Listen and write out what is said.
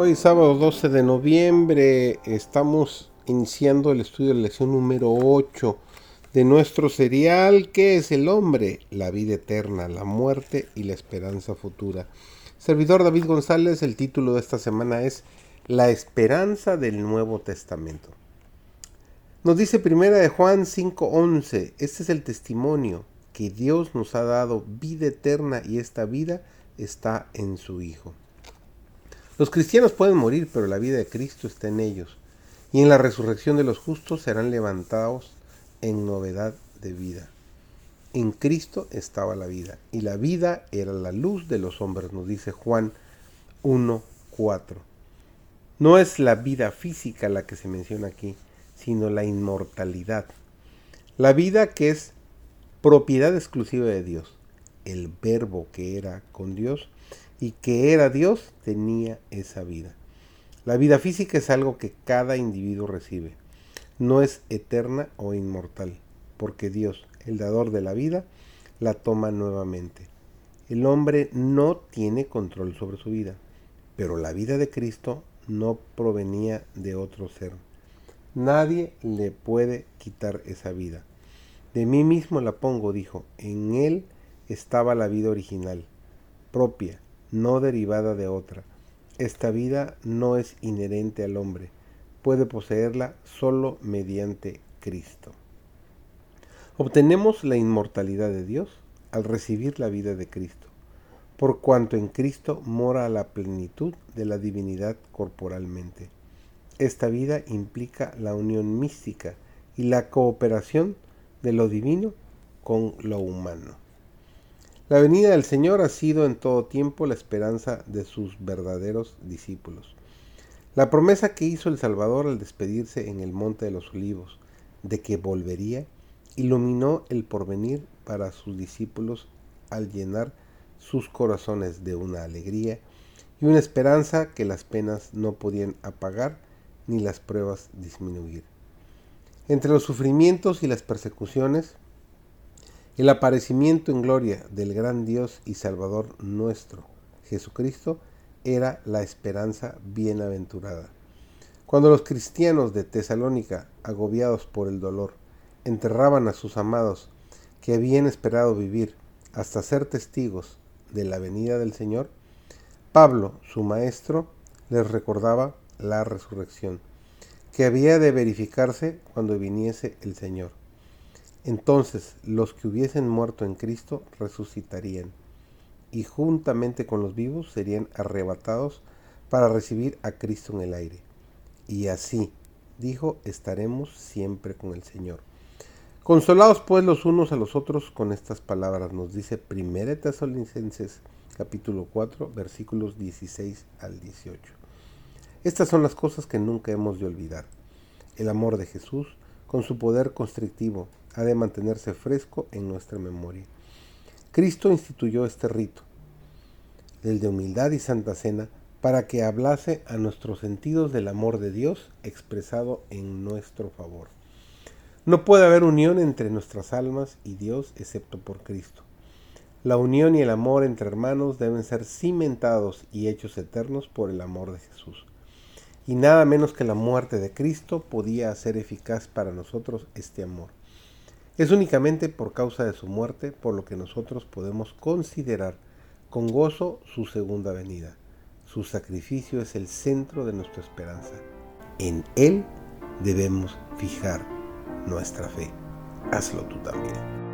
Hoy sábado 12 de noviembre estamos iniciando el estudio de la lección número 8 de nuestro serial ¿Qué es el hombre? La vida eterna, la muerte y la esperanza futura. Servidor David González, el título de esta semana es La esperanza del Nuevo Testamento. Nos dice primera de Juan 5:11, este es el testimonio que Dios nos ha dado vida eterna y esta vida está en su Hijo. Los cristianos pueden morir, pero la vida de Cristo está en ellos. Y en la resurrección de los justos serán levantados en novedad de vida. En Cristo estaba la vida, y la vida era la luz de los hombres, nos dice Juan 1.4. No es la vida física la que se menciona aquí, sino la inmortalidad. La vida que es propiedad exclusiva de Dios. El verbo que era con Dios y que era Dios tenía esa vida. La vida física es algo que cada individuo recibe. No es eterna o inmortal, porque Dios, el dador de la vida, la toma nuevamente. El hombre no tiene control sobre su vida, pero la vida de Cristo no provenía de otro ser. Nadie le puede quitar esa vida. De mí mismo la pongo, dijo. En él estaba la vida original, propia, no derivada de otra. Esta vida no es inherente al hombre, puede poseerla solo mediante Cristo. Obtenemos la inmortalidad de Dios al recibir la vida de Cristo, por cuanto en Cristo mora la plenitud de la divinidad corporalmente. Esta vida implica la unión mística y la cooperación de lo divino con lo humano. La venida del Señor ha sido en todo tiempo la esperanza de sus verdaderos discípulos. La promesa que hizo el Salvador al despedirse en el Monte de los Olivos, de que volvería, iluminó el porvenir para sus discípulos al llenar sus corazones de una alegría y una esperanza que las penas no podían apagar ni las pruebas disminuir. Entre los sufrimientos y las persecuciones, el aparecimiento en gloria del gran Dios y Salvador nuestro, Jesucristo, era la esperanza bienaventurada. Cuando los cristianos de Tesalónica, agobiados por el dolor, enterraban a sus amados que habían esperado vivir hasta ser testigos de la venida del Señor, Pablo, su maestro, les recordaba la resurrección, que había de verificarse cuando viniese el Señor. Entonces los que hubiesen muerto en Cristo resucitarían y juntamente con los vivos serían arrebatados para recibir a Cristo en el aire. Y así, dijo, estaremos siempre con el Señor. Consolados pues los unos a los otros con estas palabras, nos dice 1 Tesalonicenses capítulo 4 versículos 16 al 18. Estas son las cosas que nunca hemos de olvidar. El amor de Jesús, con su poder constrictivo, ha de mantenerse fresco en nuestra memoria. Cristo instituyó este rito, el de humildad y santa cena, para que hablase a nuestros sentidos del amor de Dios expresado en nuestro favor. No puede haber unión entre nuestras almas y Dios excepto por Cristo. La unión y el amor entre hermanos deben ser cimentados y hechos eternos por el amor de Jesús. Y nada menos que la muerte de Cristo podía hacer eficaz para nosotros este amor. Es únicamente por causa de su muerte por lo que nosotros podemos considerar con gozo su segunda venida. Su sacrificio es el centro de nuestra esperanza. En Él debemos fijar nuestra fe. Hazlo tú también.